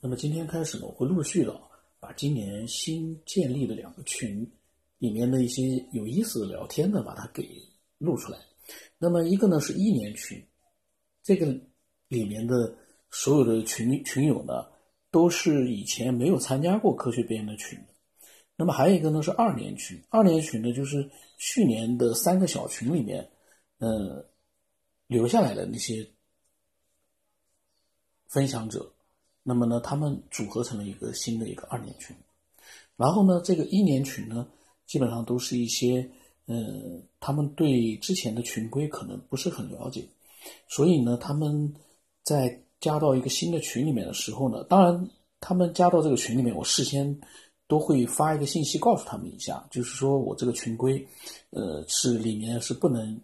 那么今天开始呢，我会陆续的把今年新建立的两个群里面的一些有意思的聊天呢，把它给录出来。那么一个呢是一年群，这个里面的所有的群群友呢，都是以前没有参加过科学编的群。那么还有一个呢是二年群，二年群呢就是去年的三个小群里面，呃，留下来的那些分享者，那么呢他们组合成了一个新的一个二年群，然后呢这个一年群呢基本上都是一些，呃，他们对之前的群规可能不是很了解，所以呢他们在加到一个新的群里面的时候呢，当然他们加到这个群里面，我事先。都会发一个信息告诉他们一下，就是说我这个群规，呃，是里面是不能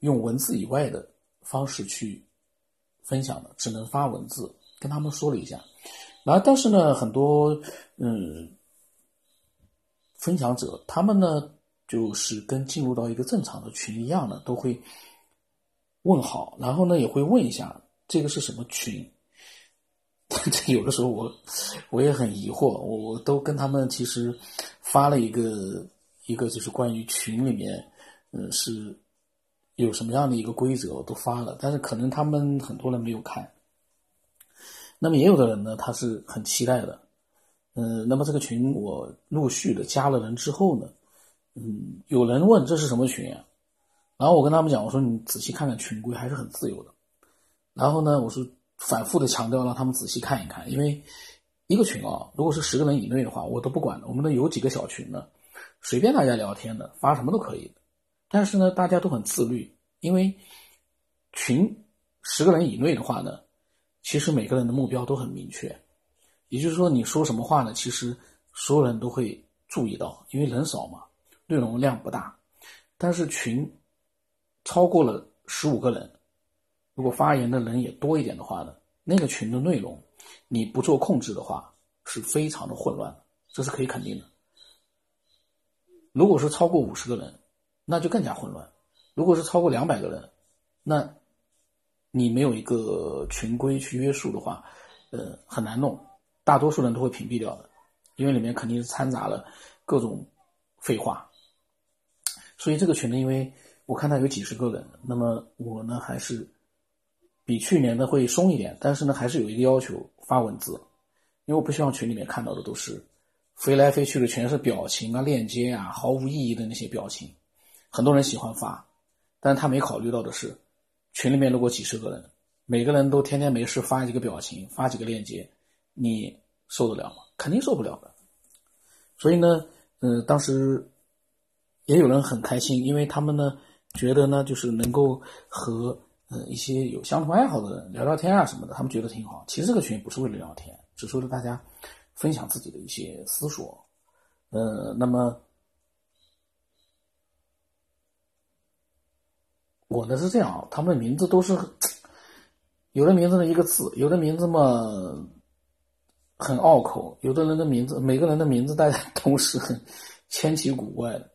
用文字以外的方式去分享的，只能发文字。跟他们说了一下，然后但是呢，很多嗯分享者他们呢，就是跟进入到一个正常的群一样的，都会问好，然后呢也会问一下这个是什么群。这有的时候我我也很疑惑，我我都跟他们其实发了一个一个就是关于群里面，嗯是有什么样的一个规则，我都发了，但是可能他们很多人没有看。那么也有的人呢，他是很期待的，嗯，那么这个群我陆续的加了人之后呢，嗯，有人问这是什么群啊？然后我跟他们讲，我说你仔细看看群规还是很自由的。然后呢，我是。反复的强调，让他们仔细看一看，因为一个群啊，如果是十个人以内的话，我都不管的。我们的有几个小群呢，随便大家聊天的，发什么都可以。但是呢，大家都很自律，因为群十个人以内的话呢，其实每个人的目标都很明确，也就是说，你说什么话呢，其实所有人都会注意到，因为人少嘛，内容量不大。但是群超过了十五个人。如果发言的人也多一点的话呢，那个群的内容你不做控制的话，是非常的混乱，这是可以肯定的。如果是超过五十个人，那就更加混乱。如果是超过两百个人，那你没有一个群规去约束的话，呃，很难弄。大多数人都会屏蔽掉的，因为里面肯定是掺杂了各种废话。所以这个群呢，因为我看到有几十个人，那么我呢还是。比去年的会松一点，但是呢，还是有一个要求发文字，因为我不希望群里面看到的都是飞来飞去的，全是表情啊、链接啊，毫无意义的那些表情。很多人喜欢发，但他没考虑到的是，群里面如果几十个人，每个人都天天没事发几个表情、发几个链接，你受得了吗？肯定受不了的。所以呢，嗯，当时也有人很开心，因为他们呢觉得呢，就是能够和。呃，一些有相同爱好的人聊聊天啊什么的，他们觉得挺好。其实这个群不是为了聊天，只是为了大家分享自己的一些思索。呃，那么我呢是这样啊，他们的名字都是有的名字呢一个字，有的名字嘛很拗口，有的人的名字每个人的名字大家 都是很千奇古怪的。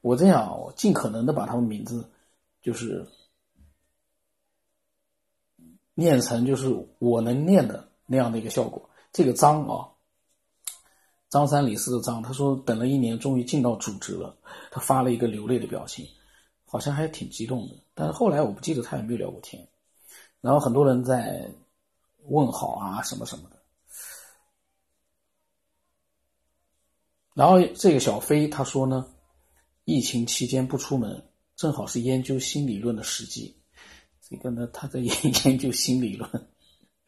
我这样，我尽可能的把他们名字就是。念成就是我能念的那样的一个效果。这个张啊，张三李四的张，他说等了一年，终于进到组织了。他发了一个流泪的表情，好像还挺激动的。但是后来我不记得他有没有聊过天。然后很多人在问好啊什么什么的。然后这个小飞他说呢，疫情期间不出门，正好是研究新理论的时机。这个呢，他在研研究新理论，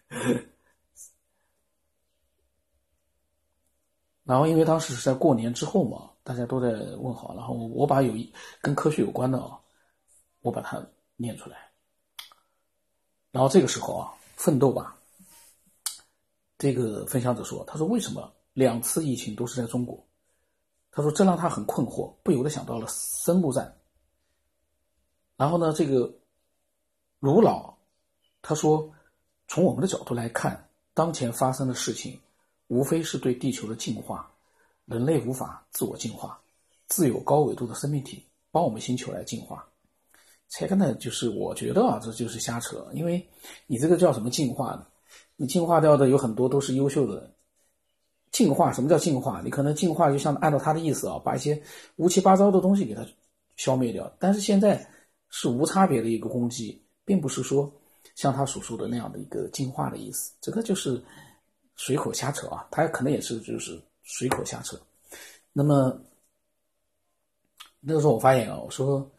然后因为当时是在过年之后嘛，大家都在问好，然后我把有一跟科学有关的啊，我把它念出来。然后这个时候啊，奋斗吧，这个分享者说，他说为什么两次疫情都是在中国？他说这让他很困惑，不由得想到了生物战。然后呢，这个。卢老他说：“从我们的角度来看，当前发生的事情，无非是对地球的进化。人类无法自我进化，自有高纬度的生命体帮我们星球来进化。这个呢，就是我觉得啊，这就是瞎扯。因为你这个叫什么进化呢？你进化掉的有很多都是优秀的。进化什么叫进化？你可能进化就像按照他的意思啊，把一些乌七八糟的东西给它消灭掉。但是现在是无差别的一个攻击，并不是说像他所说的那样的一个进化的意思。这个就是随口瞎扯啊，他可能也是就是随口瞎扯。那么那个时候我发言啊，我说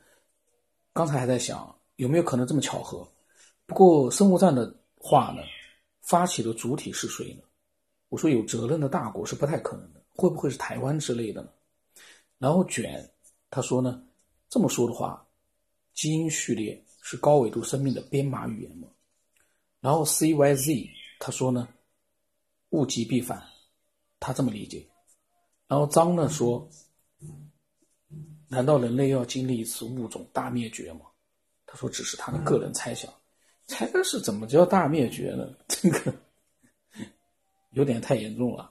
刚才还在想有没有可能这么巧合。不过生物战的话呢，发起的主体是谁呢？我说有责任的大国是不太可能的，会不会是台湾之类的呢？然后卷他说呢，这么说的话，基因序列是高纬度生命的编码语言吗？然后 C Y Z 他说呢，物极必反，他这么理解。然后张呢说，难道人类要经历一次物种大灭绝吗？他说只是他的个人猜想，猜的是怎么叫大灭绝呢？这个。有点太严重了，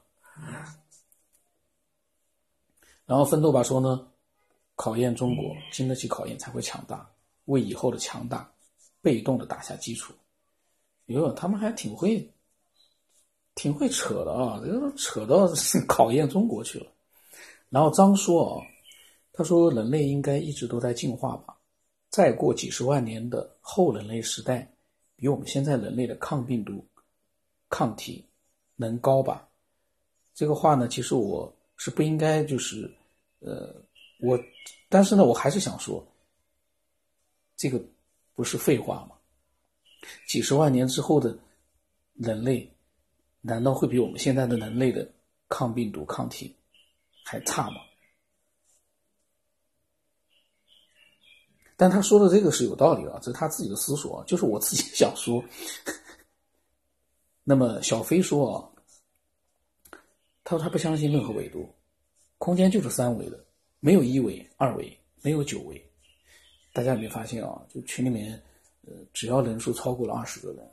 然后奋斗吧说呢，考验中国经得起考验才会强大，为以后的强大被动的打下基础。哟，他们还挺会，挺会扯的啊，这都扯到 考验中国去了。然后张说啊，他说人类应该一直都在进化吧，再过几十万年的后人类时代，比我们现在人类的抗病毒、抗体。能高吧？这个话呢，其实我是不应该，就是，呃，我，但是呢，我还是想说，这个不是废话吗？几十万年之后的人类，难道会比我们现在的人类的抗病毒抗体还差吗？但他说的这个是有道理的，这是他自己的思索，就是我自己想说。那么小飞说啊。他说他不相信任何维度，空间就是三维的，没有一维、二维，没有九维。大家有没有发现啊？就群里面，呃，只要人数超过了二十个人，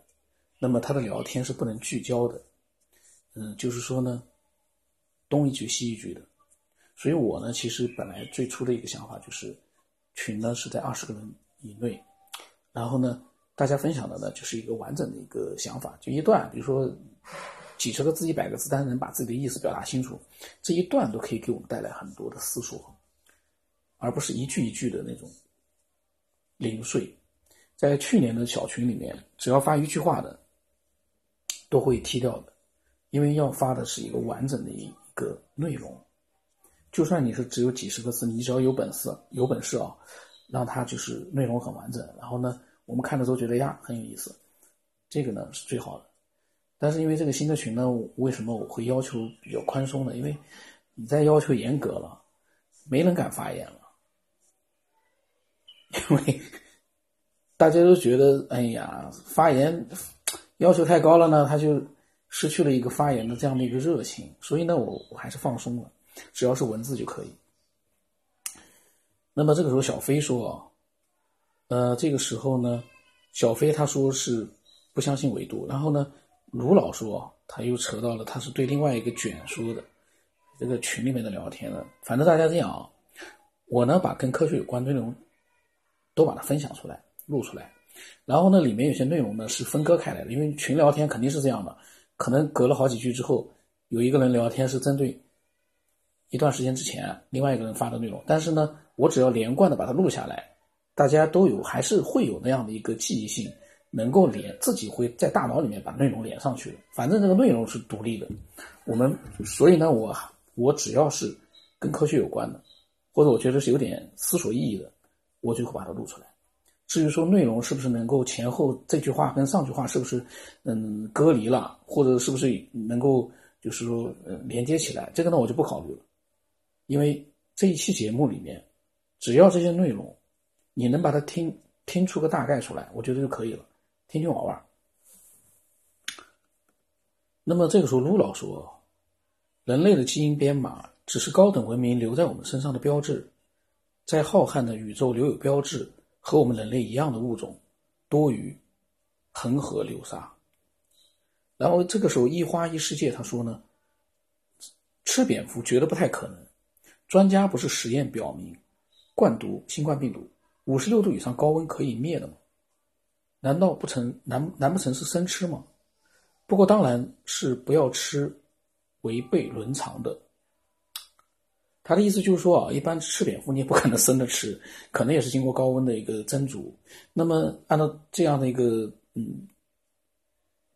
那么他的聊天是不能聚焦的。嗯，就是说呢，东一句西一句的。所以我呢，其实本来最初的一个想法就是，群呢是在二十个人以内，然后呢，大家分享的呢就是一个完整的一个想法，就一段，比如说。几十个字、一百个字，但是能把自己的意思表达清楚，这一段都可以给我们带来很多的思索，而不是一句一句的那种零碎。在去年的小群里面，只要发一句话的，都会踢掉的，因为要发的是一个完整的一个内容。就算你是只有几十个字，你只要有本事，有本事啊，让它就是内容很完整，然后呢，我们看的时候觉得呀很有意思，这个呢是最好的。但是因为这个新的群呢，为什么我会要求比较宽松呢？因为你再要求严格了，没人敢发言了，因为大家都觉得，哎呀，发言要求太高了呢，他就失去了一个发言的这样的一个热情。所以呢，我我还是放松了，只要是文字就可以。那么这个时候，小飞说，呃，这个时候呢，小飞他说是不相信维度，然后呢。卢老说，他又扯到了，他是对另外一个卷说的，这个群里面的聊天了。反正大家这样啊，我呢把跟科学有关的内容都把它分享出来、录出来，然后呢里面有些内容呢是分割开来的，因为群聊天肯定是这样的，可能隔了好几句之后，有一个人聊天是针对一段时间之前另外一个人发的内容，但是呢，我只要连贯的把它录下来，大家都有还是会有那样的一个记忆性。能够连自己会在大脑里面把内容连上去的，反正这个内容是独立的。我们所以呢，我我只要是跟科学有关的，或者我觉得是有点思索意义的，我就会把它录出来。至于说内容是不是能够前后这句话跟上句话是不是嗯隔离了，或者是不是能够就是说呃连接起来，这个呢我就不考虑了。因为这一期节目里面，只要这些内容你能把它听听出个大概出来，我觉得就可以了。听听玩玩。那么这个时候，卢老说：“人类的基因编码只是高等文明留在我们身上的标志，在浩瀚的宇宙留有标志，和我们人类一样的物种多于恒河流沙。”然后这个时候，一花一世界他说呢：“吃蝙蝠觉得不太可能。专家不是实验表明，灌毒新冠病毒五十六度以上高温可以灭的吗？”难道不成难难不成是生吃吗？不过当然是不要吃违背伦常的。他的意思就是说啊，一般吃蝙蝠你也不可能生着吃，可能也是经过高温的一个蒸煮。那么按照这样的一个嗯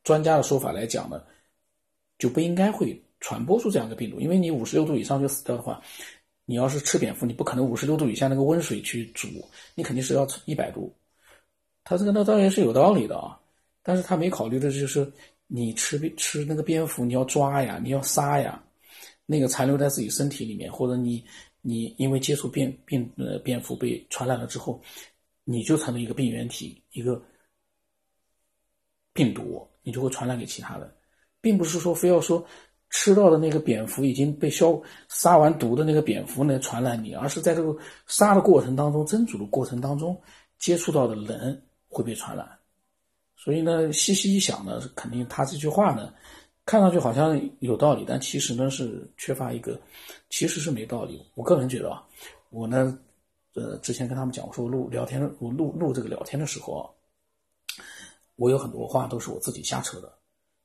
专家的说法来讲呢，就不应该会传播出这样的病毒，因为你五十六度以上就死掉的话，你要是吃蝙蝠，你不可能五十六度以下那个温水去煮，你肯定是要一百度。他这个那当然是有道理的啊，但是他没考虑的就是你吃吃那个蝙蝠，你要抓呀，你要杀呀。那个残留在自己身体里面，或者你你因为接触蝙病呃蝙蝠被传染了之后，你就成了一个病原体，一个病毒，你就会传染给其他人，并不是说非要说吃到的那个蝙蝠已经被消杀完毒的那个蝙蝠来传染你，而是在这个杀的过程当中、蒸煮的过程当中接触到的人会被传染。所以呢，细细一想呢，肯定他这句话呢。看上去好像有道理，但其实呢是缺乏一个，其实是没道理。我个人觉得啊，我呢，呃，之前跟他们讲，我说录聊天，我录录这个聊天的时候啊，我有很多话都是我自己瞎扯的。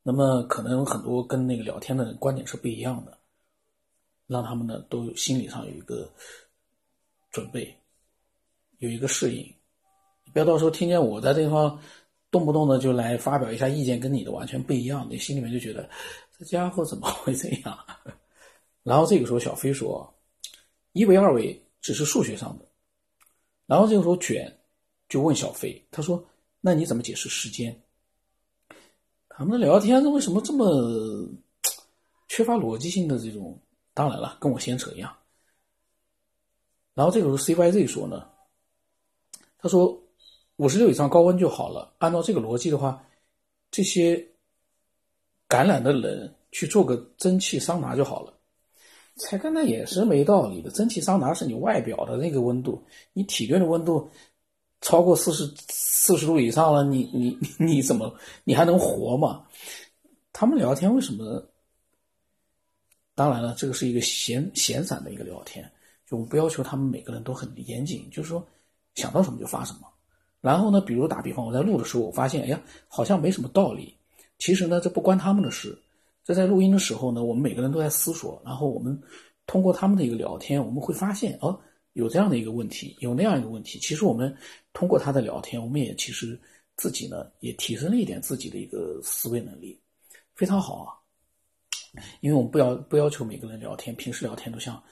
那么可能很多跟那个聊天的观点是不一样的，让他们呢都心理上有一个准备，有一个适应，不要到时候听见我在这方。动不动的就来发表一下意见，跟你的完全不一样，你心里面就觉得这家伙怎么会这样？然后这个时候小飞说：“一维二维只是数学上的。”然后这个时候卷就问小飞：“他说，那你怎么解释时间？他们聊天为什么这么缺乏逻辑性的这种？当然了，跟我闲扯一样。”然后这个时候 C Y Z 说呢：“他说。”五十六以上高温就好了。按照这个逻辑的话，这些感染的人去做个蒸汽桑拿就好了。才看那也是没道理的。蒸汽桑拿是你外表的那个温度，你体内的温度超过四十四十度以上了，你你你怎么你还能活吗？他们聊天为什么？当然了，这个是一个闲闲散的一个聊天，就我们不要求他们每个人都很严谨，就是说想到什么就发什么。然后呢？比如打比方，我在录的时候，我发现，哎呀，好像没什么道理。其实呢，这不关他们的事。这在录音的时候呢，我们每个人都在思索。然后我们通过他们的一个聊天，我们会发现，哦，有这样的一个问题，有那样一个问题。其实我们通过他的聊天，我们也其实自己呢也提升了一点自己的一个思维能力，非常好啊。因为我们不要不要求每个人聊天，平时聊天都像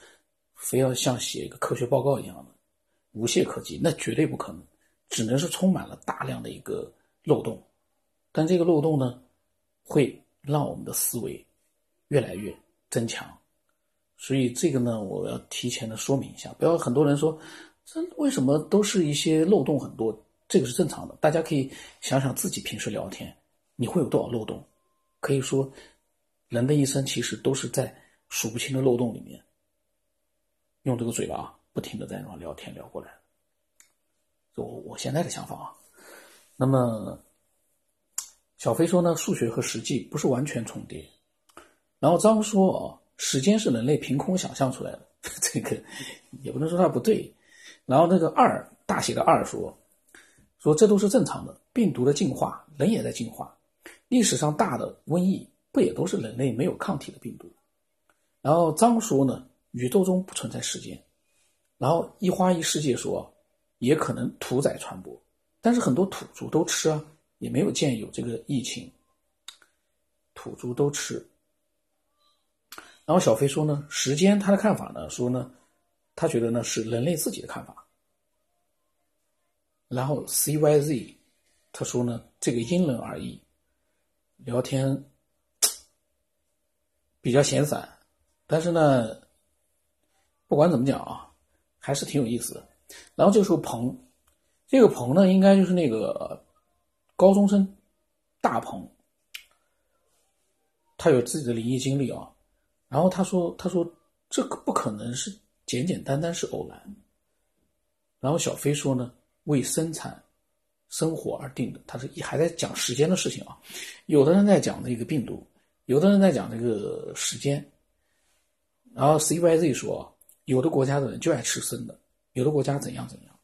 非要像写一个科学报告一样的无懈可击，那绝对不可能。只能是充满了大量的一个漏洞，但这个漏洞呢，会让我们的思维越来越增强。所以这个呢，我要提前的说明一下，不要很多人说这为什么都是一些漏洞很多，这个是正常的。大家可以想想自己平时聊天，你会有多少漏洞？可以说，人的一生其实都是在数不清的漏洞里面，用这个嘴巴不停的在那聊天聊过来。我我现在的想法啊，那么小飞说呢，数学和实际不是完全重叠。然后张说啊，时间是人类凭空想象出来的，这个也不能说它不对。然后那个二大写的二说，说这都是正常的，病毒的进化，人也在进化。历史上大的瘟疫不也都是人类没有抗体的病毒？然后张说呢，宇宙中不存在时间。然后一花一世界说。也可能屠宰传播，但是很多土著都吃啊，也没有见有这个疫情。土著都吃。然后小飞说呢，时间他的看法呢，说呢，他觉得呢是人类自己的看法。然后 C Y Z 他说呢，这个因人而异，聊天比较闲散，但是呢，不管怎么讲啊，还是挺有意思的。然后这个时候，鹏，这个鹏呢，应该就是那个高中生大鹏，他有自己的灵异经历啊。然后他说：“他说这个不可能是简简单单是偶然。”然后小飞说呢：“为生产生活而定的。”他是还在讲时间的事情啊。有的人在讲那个病毒，有的人在讲这个时间。然后 C Y Z 说：“有的国家的人就爱吃生的。”有的国家怎样怎样，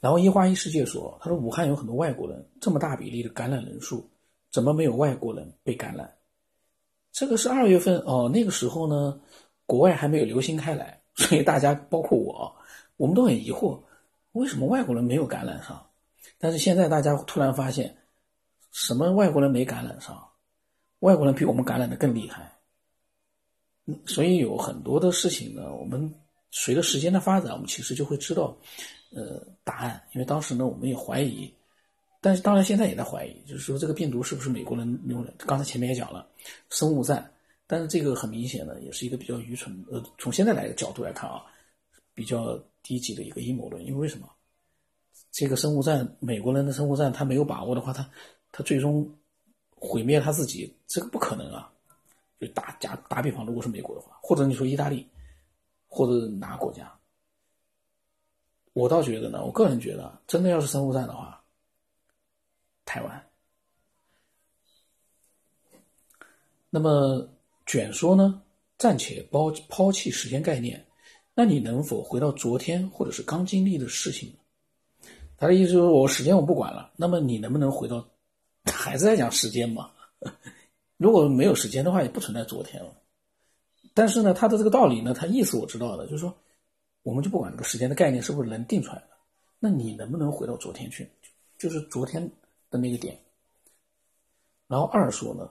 然后一花一世界说，他说武汉有很多外国人，这么大比例的感染人数，怎么没有外国人被感染？这个是二月份哦，那个时候呢，国外还没有流行开来，所以大家包括我，我们都很疑惑，为什么外国人没有感染上？但是现在大家突然发现，什么外国人没感染上？外国人比我们感染的更厉害。所以有很多的事情呢，我们随着时间的发展，我们其实就会知道，呃，答案。因为当时呢，我们也怀疑，但是当然现在也在怀疑，就是说这个病毒是不是美国人用的？刚才前面也讲了，生物战。但是这个很明显呢，也是一个比较愚蠢，呃，从现在来的角度来看啊，比较低级的一个阴谋论。因为为什么？这个生物战，美国人的生物战，他没有把握的话，他他最终毁灭他自己，这个不可能啊。就打假打比方，如果是美国的话，或者你说意大利，或者哪个国家，我倒觉得呢，我个人觉得，真的要是生物战的话，台湾。那么卷说呢，暂且抛抛弃时间概念，那你能否回到昨天或者是刚经历的事情？他的意思就是我时间我不管了，那么你能不能回到，还是在讲时间嘛？如果没有时间的话，也不存在昨天了。但是呢，他的这个道理呢，他意思我知道的，就是说，我们就不管这个时间的概念是不是能定出来的，那你能不能回到昨天去？就是昨天的那个点。然后二说呢，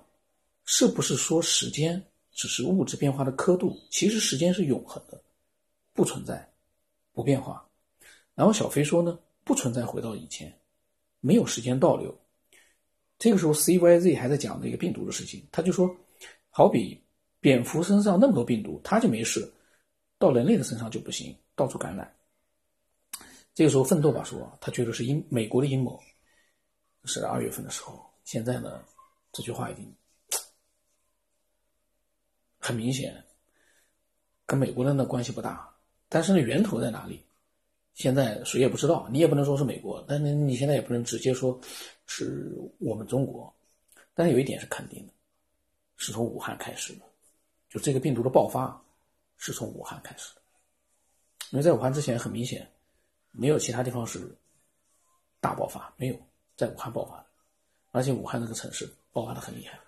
是不是说时间只是物质变化的刻度？其实时间是永恒的，不存在不变化。然后小飞说呢，不存在回到以前，没有时间倒流。这个时候，C Y Z 还在讲这个病毒的事情，他就说，好比蝙蝠身上那么多病毒，它就没事，到人类的身上就不行，到处感染。这个时候，奋斗吧说，他觉得是阴美国的阴谋，是二月份的时候。现在呢，这句话已经很明显，跟美国人的关系不大，但是呢，源头在哪里？现在谁也不知道，你也不能说是美国，但是你现在也不能直接说是我们中国。但是有一点是肯定的，是从武汉开始的，就这个病毒的爆发是从武汉开始的。因为在武汉之前，很明显没有其他地方是大爆发，没有在武汉爆发，而且武汉那个城市爆发的很厉害。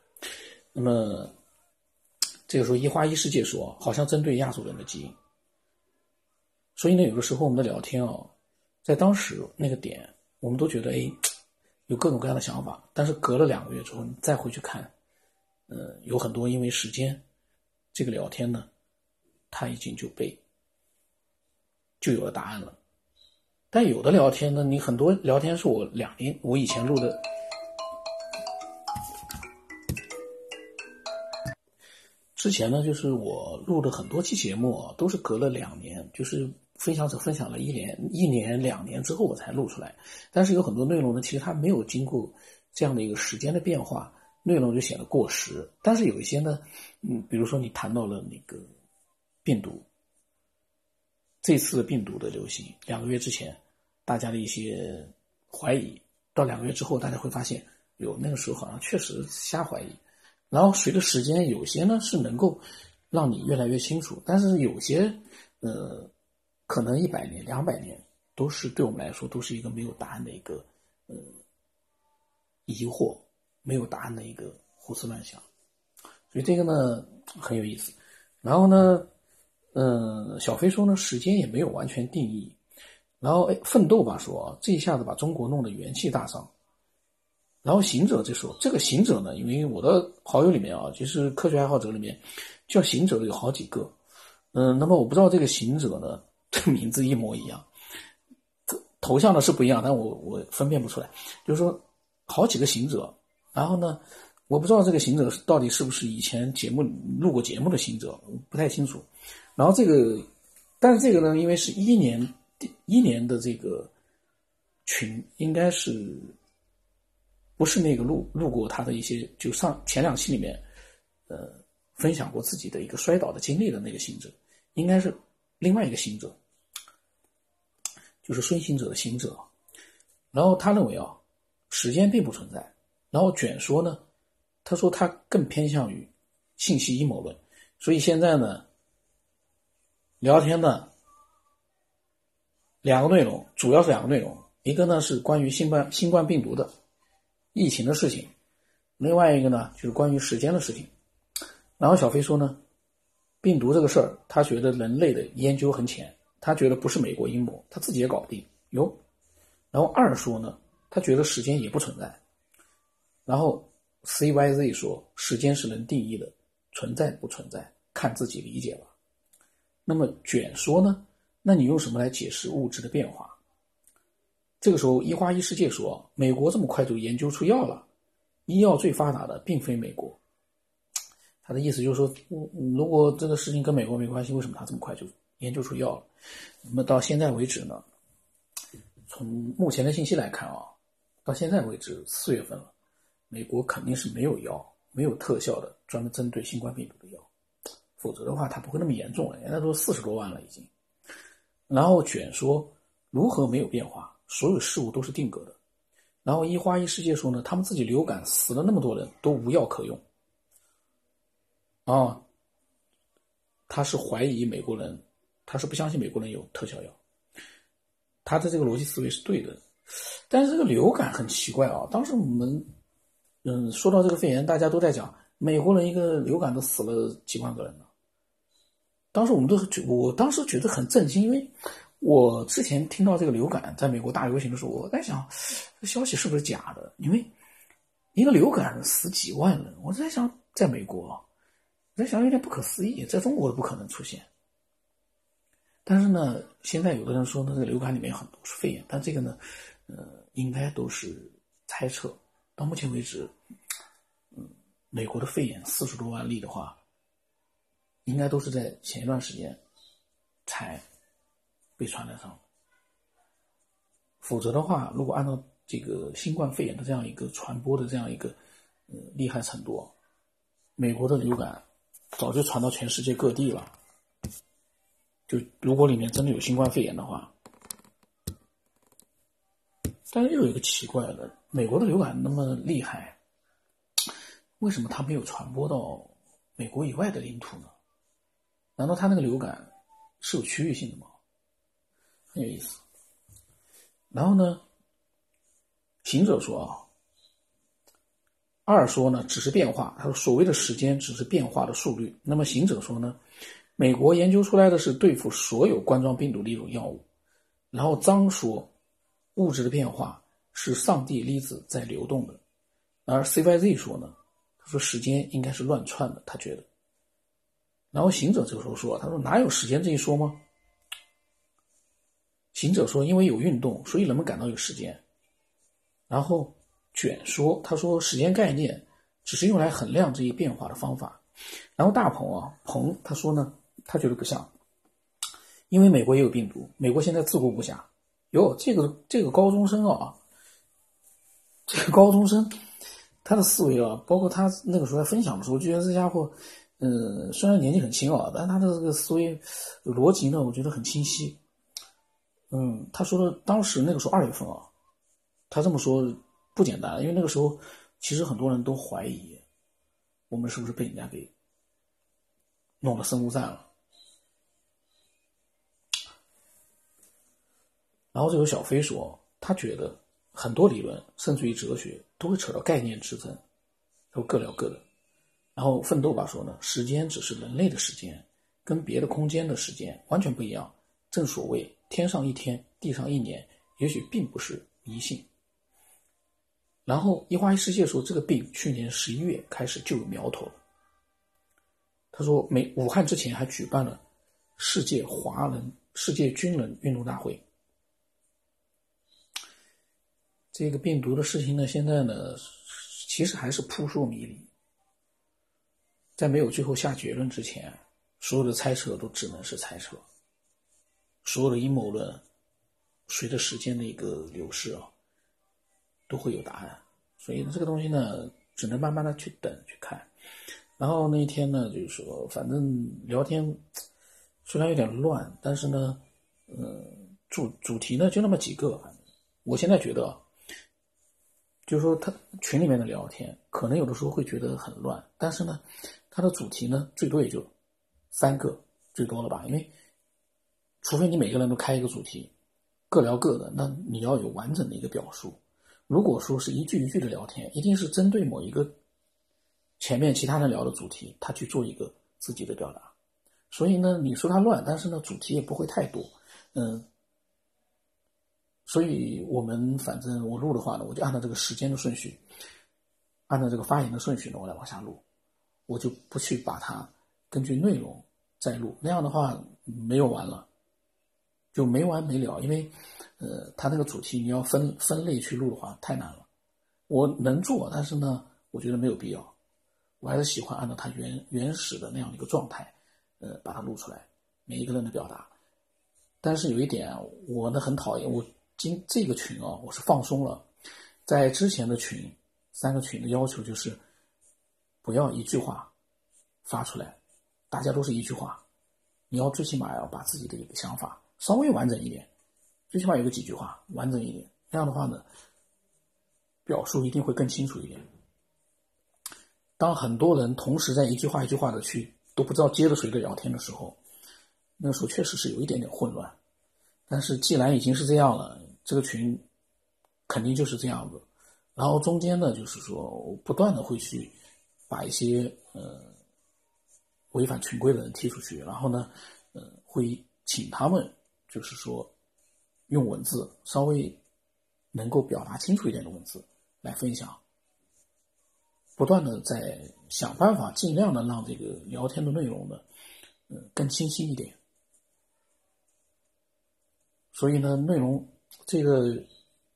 那么这个时候，一花一世界说，好像针对亚洲人的基因。所以呢，有的时候我们的聊天啊，在当时那个点，我们都觉得哎，有各种各样的想法。但是隔了两个月之后，你再回去看，呃，有很多因为时间，这个聊天呢，他已经就被就有了答案了。但有的聊天呢，你很多聊天是我两年我以前录的，之前呢，就是我录的很多期节目啊，都是隔了两年，就是。分享者分享了一年、一年、两年之后，我才录出来。但是有很多内容呢，其实它没有经过这样的一个时间的变化，内容就显得过时。但是有一些呢，嗯，比如说你谈到了那个病毒，这次病毒的流行，两个月之前大家的一些怀疑，到两个月之后，大家会发现，有那个时候好像确实瞎怀疑。然后随着时间，有些呢是能够让你越来越清楚，但是有些，呃。可能一百年、两百年都是对我们来说都是一个没有答案的一个呃疑惑，没有答案的一个胡思乱想，所以这个呢很有意思。然后呢，嗯，小飞说呢，时间也没有完全定义。然后哎，奋斗吧说这一下子把中国弄得元气大伤。然后行者就说，这个行者呢，因为我的好友里面啊，就是科学爱好者里面叫行者的有好几个，嗯，那么我不知道这个行者呢。这名字一模一样，头像呢是不一样，但我我分辨不出来。就是说，好几个行者，然后呢，我不知道这个行者到底是不是以前节目录过节目的行者，不太清楚。然后这个，但是这个呢，因为是一年第一年的这个群，应该是不是那个录录过他的一些，就上前两期里面，呃，分享过自己的一个摔倒的经历的那个行者，应该是另外一个行者。就是孙行者的行者，然后他认为啊，时间并不存在。然后卷说呢，他说他更偏向于信息阴谋论。所以现在呢，聊天呢，两个内容，主要是两个内容。一个呢是关于新冠新冠病毒的疫情的事情，另外一个呢就是关于时间的事情。然后小飞说呢，病毒这个事儿，他觉得人类的研究很浅，他觉得不是美国阴谋，他自己也搞不定哟。然后二说呢，他觉得时间也不存在。然后 C Y Z 说，时间是能定义的，存在不存在看自己理解吧。那么卷说呢，那你用什么来解释物质的变化？这个时候，一花一世界说：“美国这么快就研究出药了，医药最发达的并非美国。”他的意思就是说，如果这个事情跟美国没关系，为什么他这么快就研究出药了？那么到现在为止呢？从目前的信息来看啊，到现在为止四月份了，美国肯定是没有药、没有特效的专门针对新冠病毒的药，否则的话它不会那么严重了。人家都四十多万了已经。然后卷说如何没有变化？所有事物都是定格的，然后一花一世界说呢，他们自己流感死了那么多人都无药可用，啊，他是怀疑美国人，他是不相信美国人有特效药，他的这个逻辑思维是对的，但是这个流感很奇怪啊，当时我们，嗯，说到这个肺炎，大家都在讲美国人一个流感都死了几万个人了，当时我们都是觉，我当时觉得很震惊，因为。我之前听到这个流感在美国大流行的时候，我在想，这消息是不是假的？因为一个流感死几万人，我在想，在美国，我在想有点不可思议，在中国都不可能出现。但是呢，现在有的人说呢，这个流感里面有很多是肺炎，但这个呢，呃，应该都是猜测。到目前为止，嗯，美国的肺炎四十多万例的话，应该都是在前一段时间才。被传染上，否则的话，如果按照这个新冠肺炎的这样一个传播的这样一个呃厉害程度，美国的流感早就传到全世界各地了。就如果里面真的有新冠肺炎的话，但是又有一个奇怪的，美国的流感那么厉害，为什么它没有传播到美国以外的领土呢？难道他那个流感是有区域性的吗？很有意思，然后呢？行者说啊，二说呢只是变化。他说所谓的时间只是变化的速率。那么行者说呢，美国研究出来的是对付所有冠状病毒的一种药物。然后张说，物质的变化是上帝粒子在流动的。而 C Y Z 说呢，他说时间应该是乱窜的，他觉得。然后行者这个时候说，他说哪有时间这一说吗？行者说：“因为有运动，所以人们感到有时间。”然后卷说：“他说时间概念只是用来衡量这一变化的方法。”然后大鹏啊鹏他说呢，他觉得不像，因为美国也有病毒，美国现在自顾不暇。哟，这个这个高中生啊，这个高中生他的思维啊，包括他那个时候在分享的时候，就觉得这家伙，嗯，虽然年纪很轻啊，但他的这个思维逻辑呢，我觉得很清晰。嗯，他说的当时那个时候二月份啊，他这么说不简单，因为那个时候其实很多人都怀疑我们是不是被人家给弄了生物战了。然后这个小飞说，他觉得很多理论甚至于哲学都会扯到概念之争，都各聊各的。然后奋斗吧说呢，时间只是人类的时间，跟别的空间的时间完全不一样。正所谓。天上一天，地上一年，也许并不是迷信。然后一花一世界说，这个病去年十一月开始就有苗头了。他说，美武汉之前还举办了世界华人、世界军人运动大会。这个病毒的事情呢，现在呢，其实还是扑朔迷离。在没有最后下结论之前，所有的猜测都只能是猜测。所有的阴谋论，随着时间的一个流逝啊，都会有答案。所以这个东西呢，只能慢慢的去等去看。然后那一天呢，就是说，反正聊天虽然有点乱，但是呢，嗯，主主题呢就那么几个。我现在觉得，就是说他群里面的聊天，可能有的时候会觉得很乱，但是呢，他的主题呢，最多也就三个，最多了吧，因为。除非你每个人都开一个主题，各聊各的，那你要有完整的一个表述。如果说是一句一句的聊天，一定是针对某一个前面其他人聊的主题，他去做一个自己的表达。所以呢，你说他乱，但是呢，主题也不会太多。嗯，所以我们反正我录的话呢，我就按照这个时间的顺序，按照这个发言的顺序呢，我来往下录，我就不去把它根据内容再录，那样的话没有完了，就没完没了，因为。呃，他那个主题你要分分类去录的话太难了，我能做，但是呢，我觉得没有必要，我还是喜欢按照他原原始的那样一个状态，呃，把它录出来，每一个人的表达。但是有一点，我呢很讨厌，我今这个群啊，我是放松了，在之前的群三个群的要求就是，不要一句话发出来，大家都是一句话，你要最起码要把自己的一个想法稍微完整一点。最起码有个几句话完整一点，这样的话呢，表述一定会更清楚一点。当很多人同时在一句话一句话的去都不知道接着谁的聊天的时候，那个时候确实是有一点点混乱。但是既然已经是这样了，这个群肯定就是这样子。然后中间呢，就是说我不断的会去把一些呃违反群规的人踢出去，然后呢，呃，会请他们就是说。用文字稍微能够表达清楚一点的文字来分享，不断的在想办法，尽量的让这个聊天的内容呢，呃，更清晰一点。所以呢，内容这个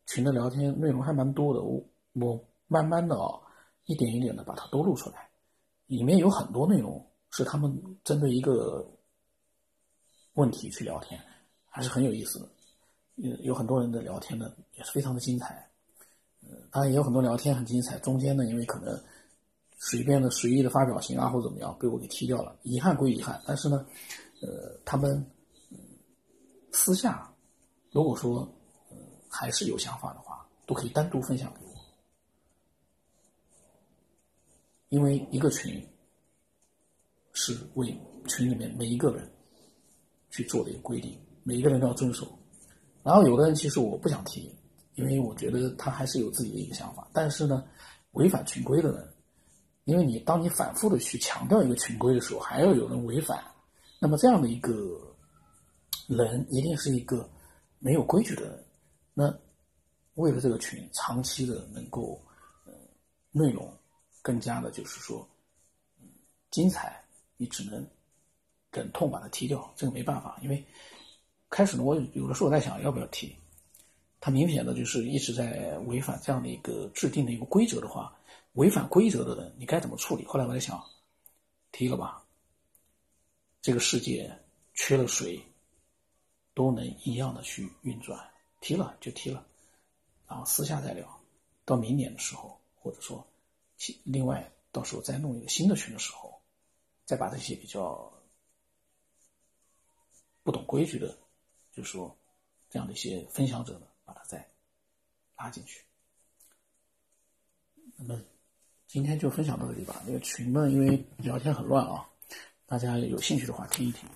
群的聊天内容还蛮多的，我我慢慢的啊，一点一点的把它都录出来，里面有很多内容是他们针对一个问题去聊天，还是很有意思的。有有很多人的聊天呢，也是非常的精彩，呃，当然也有很多聊天很精彩，中间呢，因为可能随便的随意的发表型啊或怎么样，被我给踢掉了，遗憾归遗憾，但是呢，呃，他们私下如果说还是有想法的话，都可以单独分享给我，因为一个群是为群里面每一个人去做的一个规定，每一个人都要遵守。然后有的人其实我不想提，因为我觉得他还是有自己的一个想法。但是呢，违反群规的人，因为你当你反复的去强调一个群规的时候，还要有人违反，那么这样的一个人一定是一个没有规矩的人。那为了这个群长期的能够，内容更加的就是说，嗯，精彩，你只能忍痛把它踢掉，这个没办法，因为。开始呢，我有的时候我在想要不要踢，他明显的就是一直在违反这样的一个制定的一个规则的话，违反规则的人你该怎么处理？后来我在想，踢了吧，这个世界缺了谁，都能一样的去运转，踢了就踢了，然后私下再聊，到明年的时候，或者说，另外到时候再弄一个新的群的时候，再把这些比较不懂规矩的。就说这样的一些分享者呢，把他再拉进去。那么今天就分享到这里吧。那个群呢，因为聊天很乱啊，大家有兴趣的话听一听。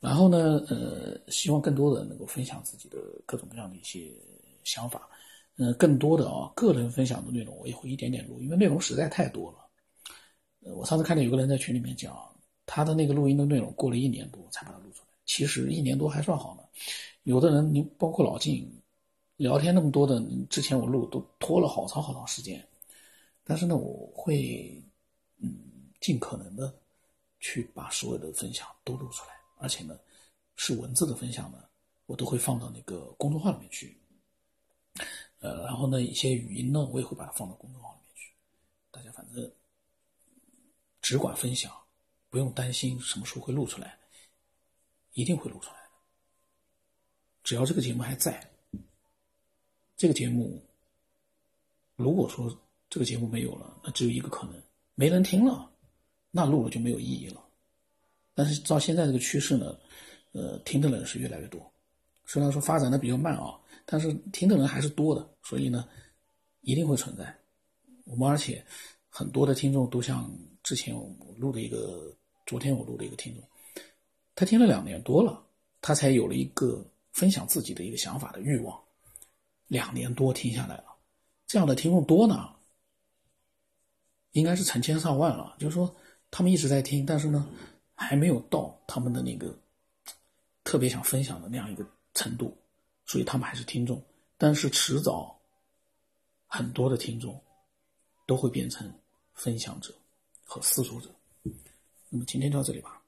然后呢，呃，希望更多的人能够分享自己的各种各样的一些想法。嗯，更多的啊，个人分享的内容我也会一点点录，因为内容实在太多了。呃，我上次看到有个人在群里面讲，他的那个录音的内容过了一年多才把它录出来。其实一年多还算好呢，有的人，你包括老静，聊天那么多的，之前我录都拖了好长好长时间，但是呢，我会，嗯，尽可能的去把所有的分享都录出来，而且呢，是文字的分享呢，我都会放到那个公众号里面去，呃，然后呢，一些语音呢，我也会把它放到公众号里面去，大家反正只管分享，不用担心什么时候会录出来。一定会录出来的。只要这个节目还在，这个节目如果说这个节目没有了，那只有一个可能，没人听了，那录了就没有意义了。但是照现在这个趋势呢，呃，听的人是越来越多。虽然说发展的比较慢啊，但是听的人还是多的，所以呢，一定会存在。我们而且很多的听众都像之前我录的一个，昨天我录的一个听众。他听了两年多了，他才有了一个分享自己的一个想法的欲望。两年多听下来了，这样的听众多呢，应该是成千上万了。就是说，他们一直在听，但是呢，还没有到他们的那个特别想分享的那样一个程度，所以他们还是听众。但是迟早，很多的听众都会变成分享者和思索者。那么今天就到这里吧。